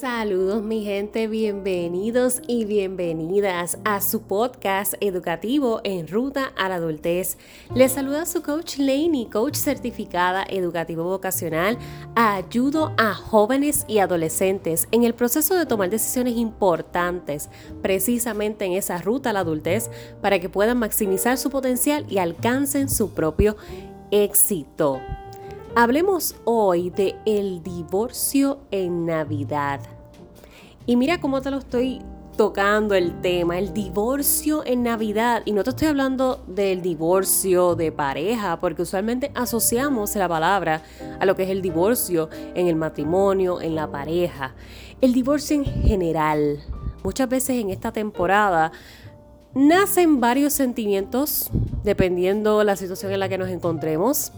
Saludos mi gente, bienvenidos y bienvenidas a su podcast educativo en ruta a la adultez. Les saluda su coach Laney, coach certificada educativo vocacional. Ayudo a jóvenes y adolescentes en el proceso de tomar decisiones importantes precisamente en esa ruta a la adultez para que puedan maximizar su potencial y alcancen su propio éxito. Hablemos hoy de el divorcio en Navidad. Y mira cómo te lo estoy tocando el tema, el divorcio en Navidad. Y no te estoy hablando del divorcio de pareja, porque usualmente asociamos la palabra a lo que es el divorcio en el matrimonio, en la pareja. El divorcio en general. Muchas veces en esta temporada nacen varios sentimientos, dependiendo la situación en la que nos encontremos.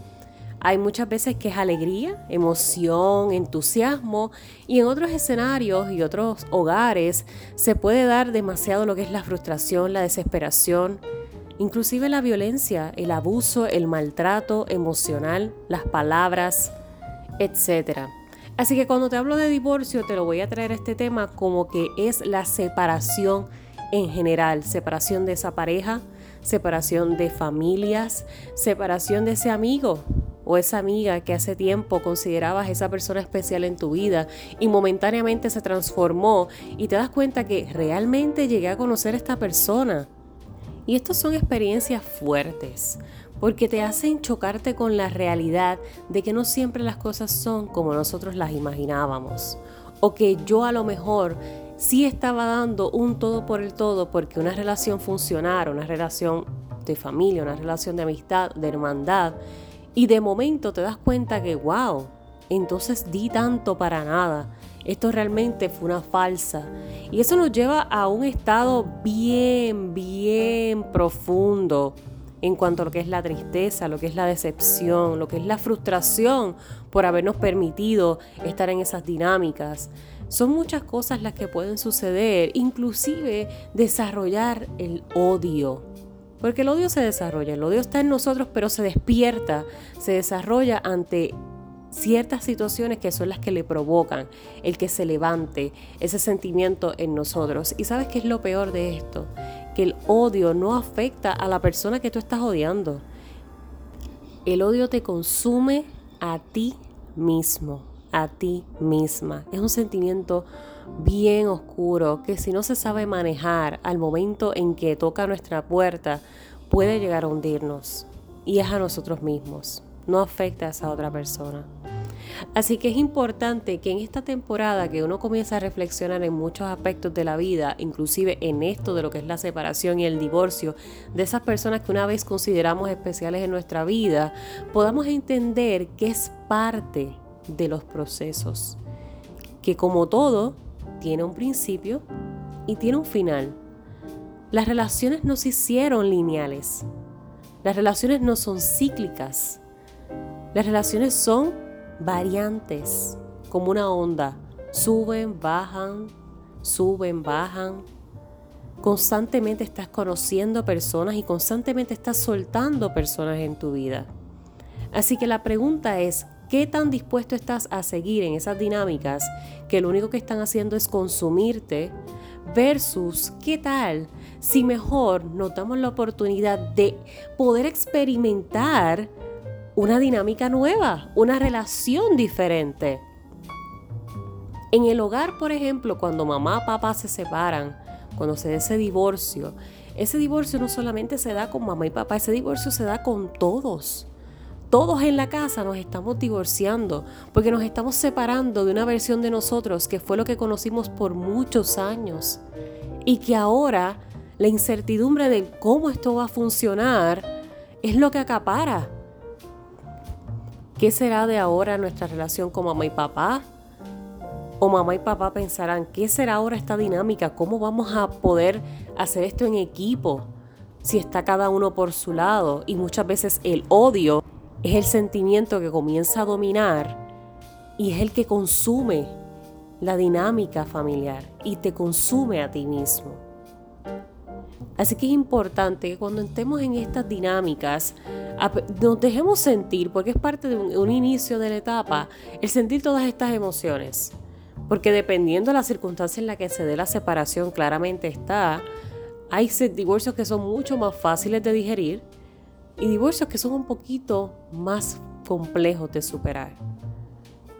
Hay muchas veces que es alegría, emoción, entusiasmo y en otros escenarios y otros hogares se puede dar demasiado lo que es la frustración, la desesperación, inclusive la violencia, el abuso, el maltrato emocional, las palabras, etc. Así que cuando te hablo de divorcio te lo voy a traer este tema como que es la separación en general, separación de esa pareja, separación de familias, separación de ese amigo, o esa amiga que hace tiempo considerabas esa persona especial en tu vida y momentáneamente se transformó y te das cuenta que realmente llegué a conocer a esta persona. Y estas son experiencias fuertes, porque te hacen chocarte con la realidad de que no siempre las cosas son como nosotros las imaginábamos, o que yo a lo mejor sí estaba dando un todo por el todo porque una relación funcionara, una relación de familia, una relación de amistad, de hermandad, y de momento te das cuenta que, wow, entonces di tanto para nada. Esto realmente fue una falsa. Y eso nos lleva a un estado bien, bien profundo en cuanto a lo que es la tristeza, lo que es la decepción, lo que es la frustración por habernos permitido estar en esas dinámicas. Son muchas cosas las que pueden suceder, inclusive desarrollar el odio porque el odio se desarrolla, el odio está en nosotros, pero se despierta, se desarrolla ante ciertas situaciones que son las que le provocan el que se levante ese sentimiento en nosotros. ¿Y sabes qué es lo peor de esto? Que el odio no afecta a la persona que tú estás odiando. El odio te consume a ti mismo, a ti misma. Es un sentimiento bien oscuro que si no se sabe manejar al momento en que toca nuestra puerta, puede llegar a hundirnos. Y es a nosotros mismos, no afecta a esa otra persona. Así que es importante que en esta temporada que uno comienza a reflexionar en muchos aspectos de la vida, inclusive en esto de lo que es la separación y el divorcio, de esas personas que una vez consideramos especiales en nuestra vida, podamos entender que es parte de los procesos. Que como todo, tiene un principio y tiene un final. Las relaciones no se hicieron lineales. Las relaciones no son cíclicas. Las relaciones son variantes, como una onda. Suben, bajan, suben, bajan. Constantemente estás conociendo personas y constantemente estás soltando personas en tu vida. Así que la pregunta es, ¿Qué tan dispuesto estás a seguir en esas dinámicas que lo único que están haciendo es consumirte versus qué tal si mejor nos damos la oportunidad de poder experimentar una dinámica nueva, una relación diferente? En el hogar, por ejemplo, cuando mamá y papá se separan, cuando se da ese divorcio, ese divorcio no solamente se da con mamá y papá, ese divorcio se da con todos todos en la casa nos estamos divorciando porque nos estamos separando de una versión de nosotros que fue lo que conocimos por muchos años y que ahora la incertidumbre de cómo esto va a funcionar es lo que acapara. ¿Qué será de ahora nuestra relación con mamá y papá? O mamá y papá pensarán, ¿qué será ahora esta dinámica? ¿Cómo vamos a poder hacer esto en equipo? Si está cada uno por su lado y muchas veces el odio es el sentimiento que comienza a dominar y es el que consume la dinámica familiar y te consume a ti mismo. Así que es importante que cuando estemos en estas dinámicas nos dejemos sentir, porque es parte de un, inicio de la etapa, el sentir todas estas emociones. Porque dependiendo de la circunstancia en la que se dé la separación, claramente está, hay divorcios que son mucho más fáciles de digerir y divorcios que son un poquito más complejos de superar.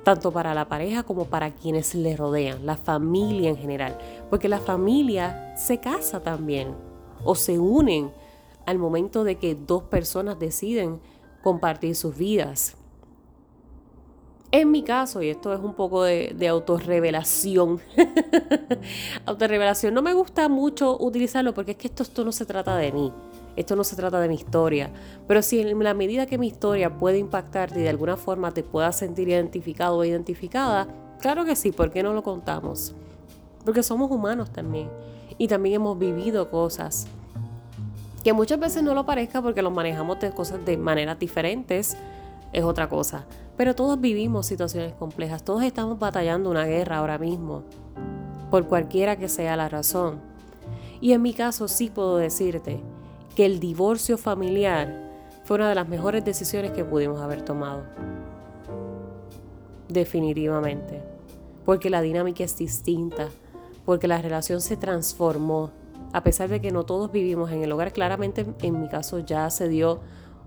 Tanto para la pareja como para quienes le rodean, la familia en general. Porque la familia se casa también o se unen al momento de que dos personas deciden compartir sus vidas. En mi caso, y esto es un poco de, de autorrevelación, autorrevelación, no me gusta mucho utilizarlo porque es que esto, esto no se trata de mí, esto no se trata de mi historia, pero si en la medida que mi historia puede impactarte y de alguna forma te puedas sentir identificado o identificada, claro que sí, ¿por qué no lo contamos? Porque somos humanos también y también hemos vivido cosas que muchas veces no lo parezca porque los manejamos de cosas de maneras diferentes, es otra cosa. Pero todos vivimos situaciones complejas, todos estamos batallando una guerra ahora mismo, por cualquiera que sea la razón. Y en mi caso sí puedo decirte que el divorcio familiar fue una de las mejores decisiones que pudimos haber tomado. Definitivamente. Porque la dinámica es distinta, porque la relación se transformó. A pesar de que no todos vivimos en el hogar, claramente en mi caso ya se dio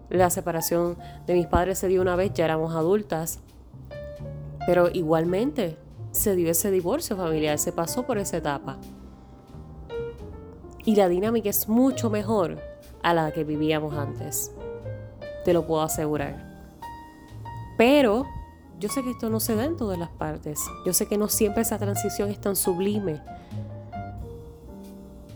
la separación de mis padres se dio una vez, ya éramos adultas, pero igualmente se dio ese divorcio familiar, se pasó por esa etapa. Y la dinámica es mucho mejor a la que vivíamos antes. Te lo puedo asegurar. Pero yo sé que esto no se da en todas las partes. Yo sé que no siempre esa transición es tan sublime.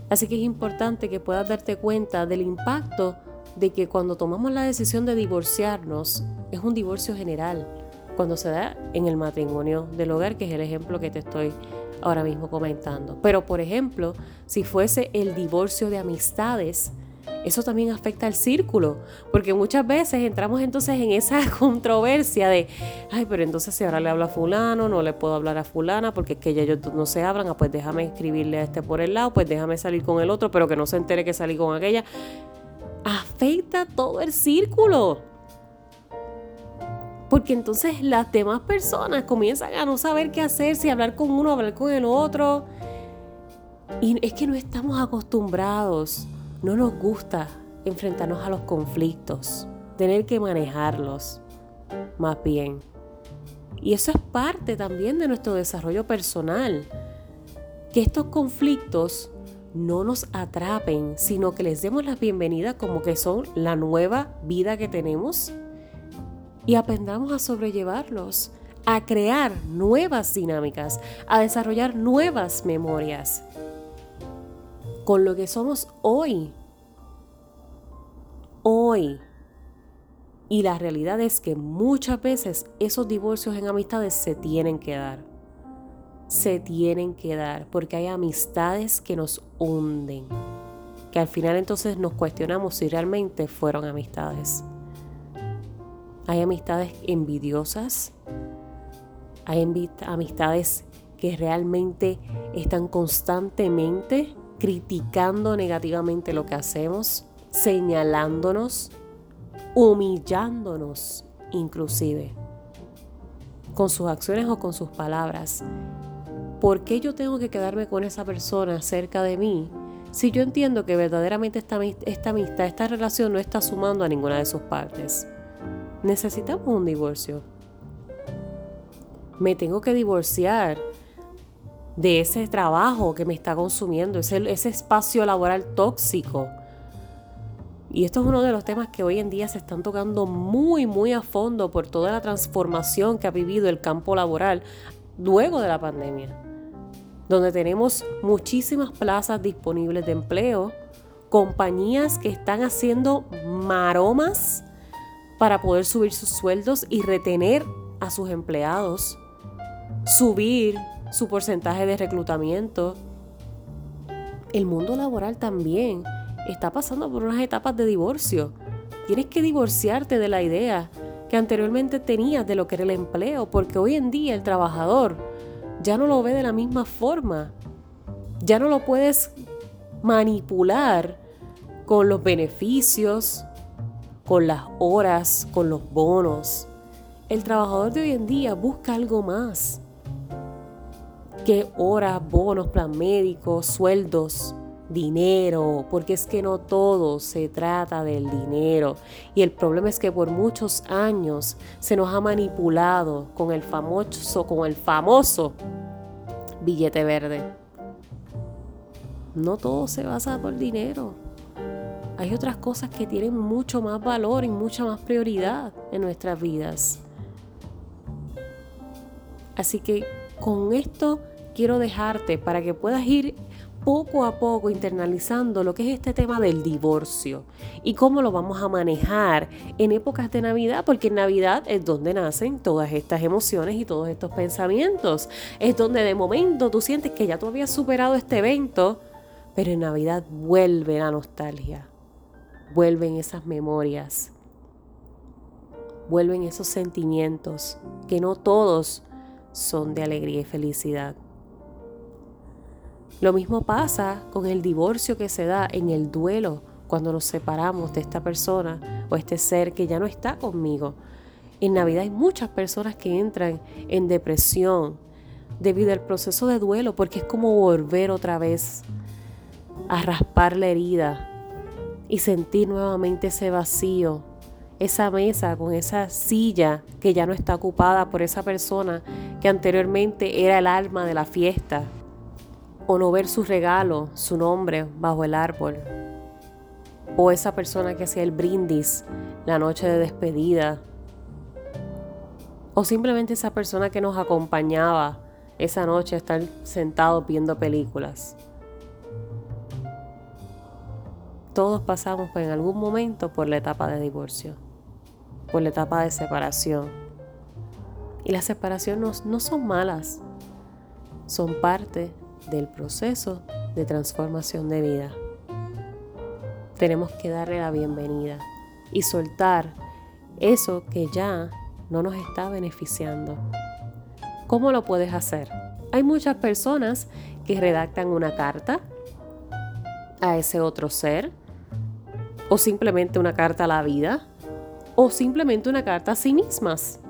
Así que es importante que puedas darte cuenta del impacto de que cuando tomamos la decisión de divorciarnos, es un divorcio general, cuando se da en el matrimonio del hogar, que es el ejemplo que te estoy ahora mismo comentando. Pero, por ejemplo, si fuese el divorcio de amistades, eso también afecta al círculo, porque muchas veces entramos entonces en esa controversia de, ay, pero entonces si ahora le hablo a fulano, no le puedo hablar a fulana, porque es que ellos no se hablan, ah, pues déjame escribirle a este por el lado, pues déjame salir con el otro, pero que no se entere que salí con aquella afecta todo el círculo. Porque entonces las demás personas comienzan a no saber qué hacer, si hablar con uno, hablar con el otro. Y es que no estamos acostumbrados, no nos gusta enfrentarnos a los conflictos, tener que manejarlos, más bien. Y eso es parte también de nuestro desarrollo personal. Que estos conflictos no nos atrapen, sino que les demos la bienvenida como que son la nueva vida que tenemos y aprendamos a sobrellevarlos, a crear nuevas dinámicas, a desarrollar nuevas memorias con lo que somos hoy. Hoy. Y la realidad es que muchas veces esos divorcios en amistades se tienen que dar se tienen que dar, porque hay amistades que nos hunden, que al final entonces nos cuestionamos si realmente fueron amistades. Hay amistades envidiosas, hay amistades que realmente están constantemente criticando negativamente lo que hacemos, señalándonos, humillándonos inclusive, con sus acciones o con sus palabras. ¿por qué yo tengo que quedarme con esa persona cerca de mí si yo entiendo que verdaderamente esta, esta amistad, esta relación no está sumando a ninguna de sus partes? Necesitamos un divorcio. Me tengo que divorciar de ese trabajo que me está consumiendo, ese, ese espacio laboral tóxico. Y esto es uno de los temas que hoy en día se están tocando muy, muy a fondo por toda la transformación que ha vivido el campo laboral luego de la pandemia donde tenemos muchísimas plazas disponibles de empleo, compañías que están haciendo maromas para poder subir sus sueldos y retener a sus empleados, subir su porcentaje de reclutamiento. El mundo laboral también está pasando por unas etapas de divorcio. Tienes que divorciarte de la idea que anteriormente tenías de lo que era el empleo, porque hoy en día el trabajador ya no lo ve de la misma forma. Ya no lo puedes manipular con los beneficios, con las horas, con los bonos. El trabajador de hoy en día busca algo más. ¿Qué horas, bonos, plan médicos, sueldos? dinero, porque es que no todo se trata del dinero. Y el problema es que por muchos años se nos ha manipulado con el famoso, con el famoso billete verde. No todo se basa por dinero. Hay otras cosas que tienen mucho más valor y mucha más prioridad en nuestras vidas. Así que con esto quiero dejarte para que puedas ir poco a poco internalizando lo que es este tema del divorcio y cómo lo vamos a manejar en épocas de Navidad, porque en Navidad es donde nacen todas estas emociones y todos estos pensamientos. Es donde de momento tú sientes que ya tú habías superado este evento, pero en Navidad vuelve la nostalgia, vuelven esas memorias, vuelven esos sentimientos que no todos son de alegría y felicidad. Lo mismo pasa con el divorcio que se da en el duelo cuando nos separamos de esta persona o este ser que ya no está conmigo. En Navidad hay muchas personas que entran en depresión debido al proceso de duelo porque es como volver otra vez a raspar la herida y sentir nuevamente ese vacío, esa mesa con esa silla que ya no está ocupada por esa persona que anteriormente era el alma de la fiesta o no ver su regalo, su nombre bajo el árbol, o esa persona que hacía el brindis la noche de despedida, o simplemente esa persona que nos acompañaba esa noche a estar sentados viendo películas. Todos pasamos en algún momento por la etapa de divorcio, por la etapa de separación. Y las separaciones no, no son malas, son parte del proceso de transformación de vida. Tenemos que darle la bienvenida y soltar eso que ya no nos está beneficiando. ¿Cómo lo puedes hacer? Hay muchas personas que redactan una carta a ese otro ser, o simplemente una carta a la vida, o simplemente una carta a sí mismas.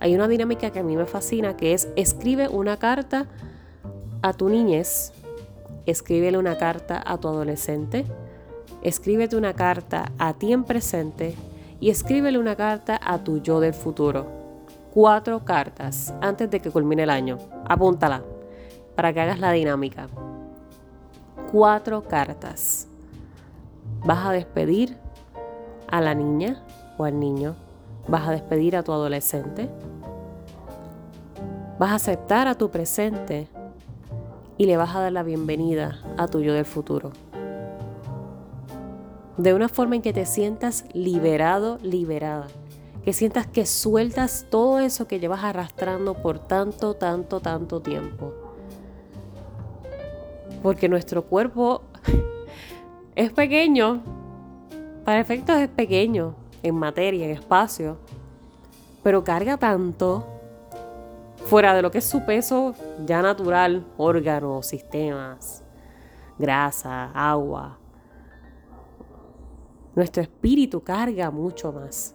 Hay una dinámica que a mí me fascina que es escribe una carta a tu niñez, escríbele una carta a tu adolescente, escríbete una carta a ti en presente y escríbele una carta a tu yo del futuro. Cuatro cartas antes de que culmine el año. Apúntala para que hagas la dinámica. Cuatro cartas. Vas a despedir a la niña o al niño. Vas a despedir a tu adolescente. Vas a aceptar a tu presente y le vas a dar la bienvenida a tu yo del futuro. De una forma en que te sientas liberado, liberada. Que sientas que sueltas todo eso que llevas arrastrando por tanto, tanto, tanto tiempo. Porque nuestro cuerpo es pequeño. Para efectos es pequeño en materia, en espacio. Pero carga tanto fuera de lo que es su peso ya natural, órganos, sistemas, grasa, agua. Nuestro espíritu carga mucho más.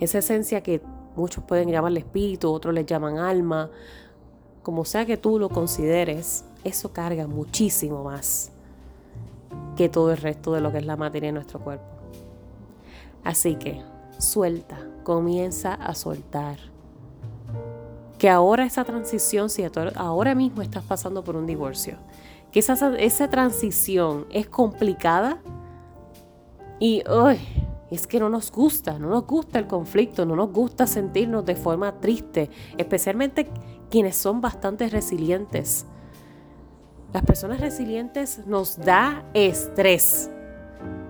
Esa esencia que muchos pueden llamarle espíritu, otros le llaman alma, como sea que tú lo consideres, eso carga muchísimo más que todo el resto de lo que es la materia de nuestro cuerpo. Así que suelta, comienza a soltar que ahora esa transición, si ahora mismo estás pasando por un divorcio, que esa, esa transición es complicada y es que no nos gusta, no nos gusta el conflicto, no nos gusta sentirnos de forma triste, especialmente quienes son bastante resilientes. Las personas resilientes nos da estrés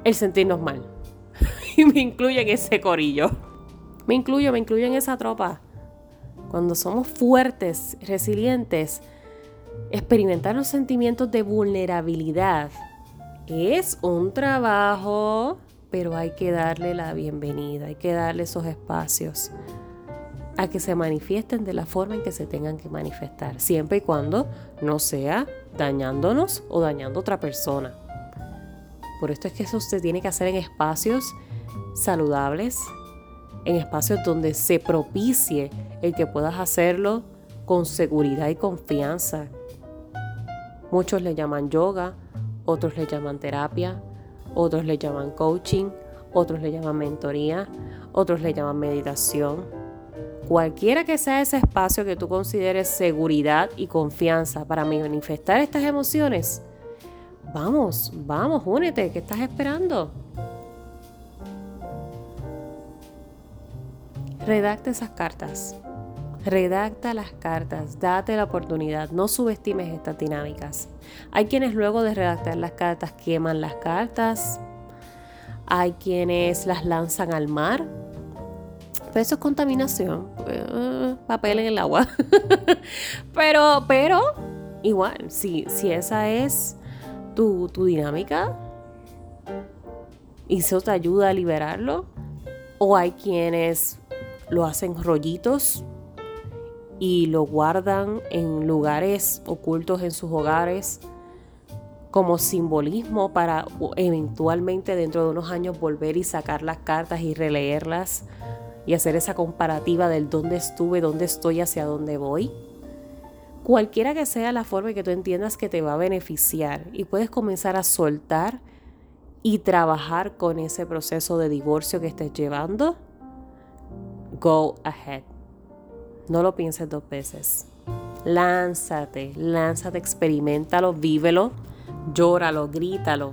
el sentirnos mal. y me incluyo en ese corillo. Me incluyo, me incluyo en esa tropa cuando somos fuertes, resilientes, experimentar los sentimientos de vulnerabilidad es un trabajo, pero hay que darle la bienvenida, hay que darle esos espacios a que se manifiesten de la forma en que se tengan que manifestar, siempre y cuando no sea dañándonos o dañando a otra persona. Por esto es que eso se tiene que hacer en espacios saludables, en espacios donde se propicie el que puedas hacerlo con seguridad y confianza. Muchos le llaman yoga, otros le llaman terapia, otros le llaman coaching, otros le llaman mentoría, otros le llaman meditación. Cualquiera que sea ese espacio que tú consideres seguridad y confianza para manifestar estas emociones, vamos, vamos, únete, ¿qué estás esperando? Redacta esas cartas. Redacta las cartas, date la oportunidad, no subestimes estas dinámicas. Hay quienes luego de redactar las cartas queman las cartas, hay quienes las lanzan al mar, pero eso es contaminación, eh, papel en el agua. pero, pero, igual, si, si esa es tu, tu dinámica y eso te ayuda a liberarlo, o hay quienes lo hacen rollitos y lo guardan en lugares ocultos en sus hogares como simbolismo para eventualmente dentro de unos años volver y sacar las cartas y releerlas y hacer esa comparativa del dónde estuve, dónde estoy, hacia dónde voy. Cualquiera que sea la forma que tú entiendas que te va a beneficiar y puedes comenzar a soltar y trabajar con ese proceso de divorcio que estés llevando, go ahead. No lo pienses dos veces. Lánzate, lánzate, experimentalo, vívelo, llóralo, grítalo.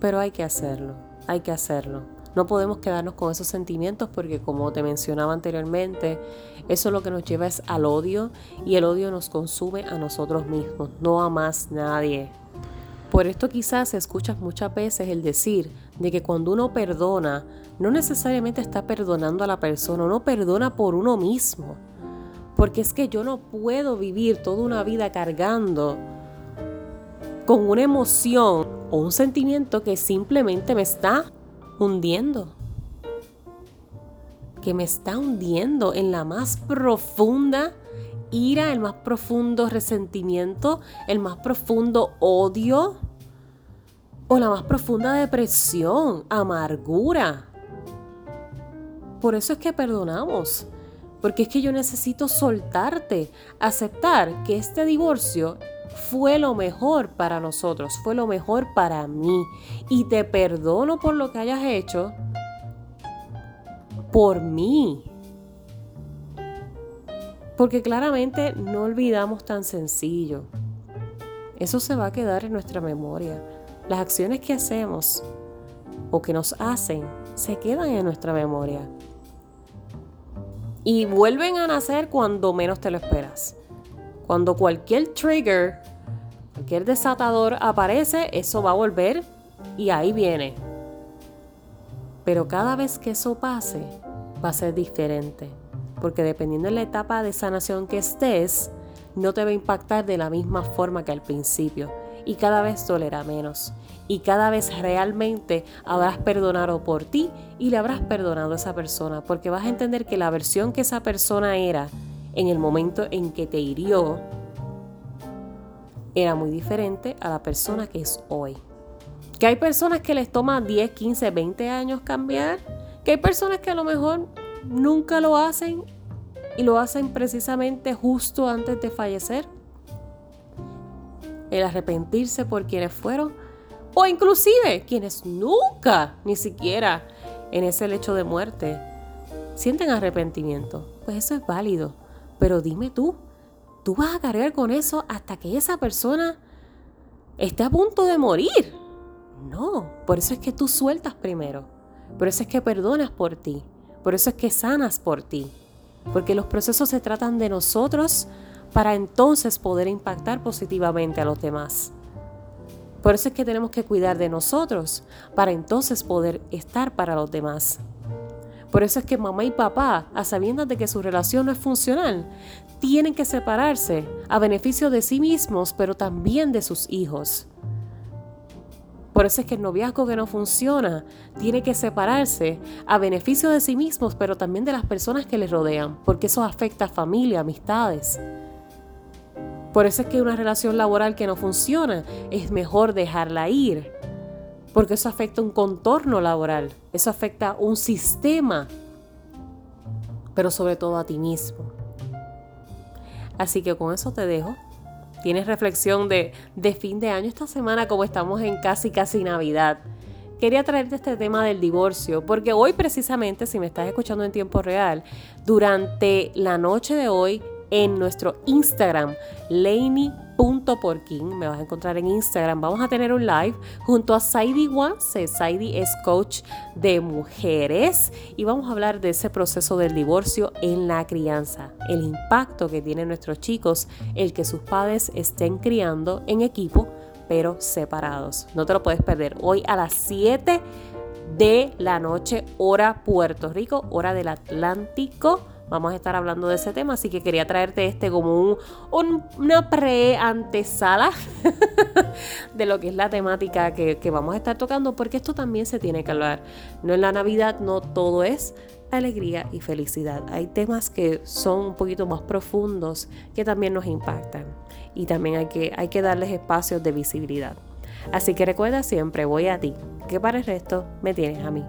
Pero hay que hacerlo, hay que hacerlo. No podemos quedarnos con esos sentimientos porque como te mencionaba anteriormente, eso lo que nos lleva es al odio y el odio nos consume a nosotros mismos, no a más nadie. Por esto quizás escuchas muchas veces el decir de que cuando uno perdona, no necesariamente está perdonando a la persona, uno perdona por uno mismo. Porque es que yo no puedo vivir toda una vida cargando con una emoción o un sentimiento que simplemente me está hundiendo. Que me está hundiendo en la más profunda ira, el más profundo resentimiento, el más profundo odio o la más profunda depresión, amargura. Por eso es que perdonamos. Porque es que yo necesito soltarte, aceptar que este divorcio fue lo mejor para nosotros, fue lo mejor para mí. Y te perdono por lo que hayas hecho por mí. Porque claramente no olvidamos tan sencillo. Eso se va a quedar en nuestra memoria. Las acciones que hacemos o que nos hacen se quedan en nuestra memoria. Y vuelven a nacer cuando menos te lo esperas. Cuando cualquier trigger, cualquier desatador aparece, eso va a volver y ahí viene. Pero cada vez que eso pase, va a ser diferente porque dependiendo de la etapa de sanación que estés, no te va a impactar de la misma forma que al principio y cada vez dolerá menos y cada vez realmente habrás perdonado por ti y le habrás perdonado a esa persona porque vas a entender que la versión que esa persona era en el momento en que te hirió era muy diferente a la persona que es hoy. Que hay personas que les toma 10, 15, 20 años cambiar, que hay personas que a lo mejor nunca lo hacen y lo hacen precisamente justo antes de fallecer. El arrepentirse por quienes fueron o inclusive quienes nunca, ni siquiera en ese lecho de muerte, sienten arrepentimiento. Pues eso es válido. Pero dime tú, ¿tú vas a cargar con eso hasta que esa persona esté a punto de morir? No, por eso es que tú sueltas primero. Por eso es que perdonas por ti. Por eso es que sanas por ti. Porque los procesos se tratan de nosotros para entonces poder impactar positivamente a los demás. Por eso es que tenemos que cuidar de nosotros para entonces poder estar para los demás. Por eso es que mamá y papá, a sabiendas de que su relación no es funcional, tienen que separarse a beneficio de sí mismos, pero también de sus hijos. Por eso es que el noviazgo que no funciona tiene que separarse a beneficio de sí mismos, pero también de las personas que les rodean, porque eso afecta a familia, amistades. Por eso es que una relación laboral que no funciona es mejor dejarla ir, porque eso afecta un contorno laboral, eso afecta un sistema, pero sobre todo a ti mismo. Así que con eso te dejo. Tienes reflexión de, de fin de año esta semana como estamos en casi casi Navidad. Quería traerte este tema del divorcio porque hoy precisamente, si me estás escuchando en tiempo real, durante la noche de hoy en nuestro Instagram, Laney.porkin. Me vas a encontrar en Instagram. Vamos a tener un live junto a Saidi Wanse. Saidi es coach de mujeres y vamos a hablar de ese proceso del divorcio en la crianza, el impacto que tienen nuestros chicos, el que sus padres estén criando en equipo pero separados. No te lo puedes perder. Hoy a las 7 de la noche, hora Puerto Rico, hora del Atlántico vamos a estar hablando de ese tema, así que quería traerte este como un, una pre-antesala de lo que es la temática que, que vamos a estar tocando, porque esto también se tiene que hablar. No en la Navidad, no todo es alegría y felicidad. Hay temas que son un poquito más profundos que también nos impactan y también hay que, hay que darles espacios de visibilidad. Así que recuerda siempre, voy a ti, que para el resto me tienes a mí.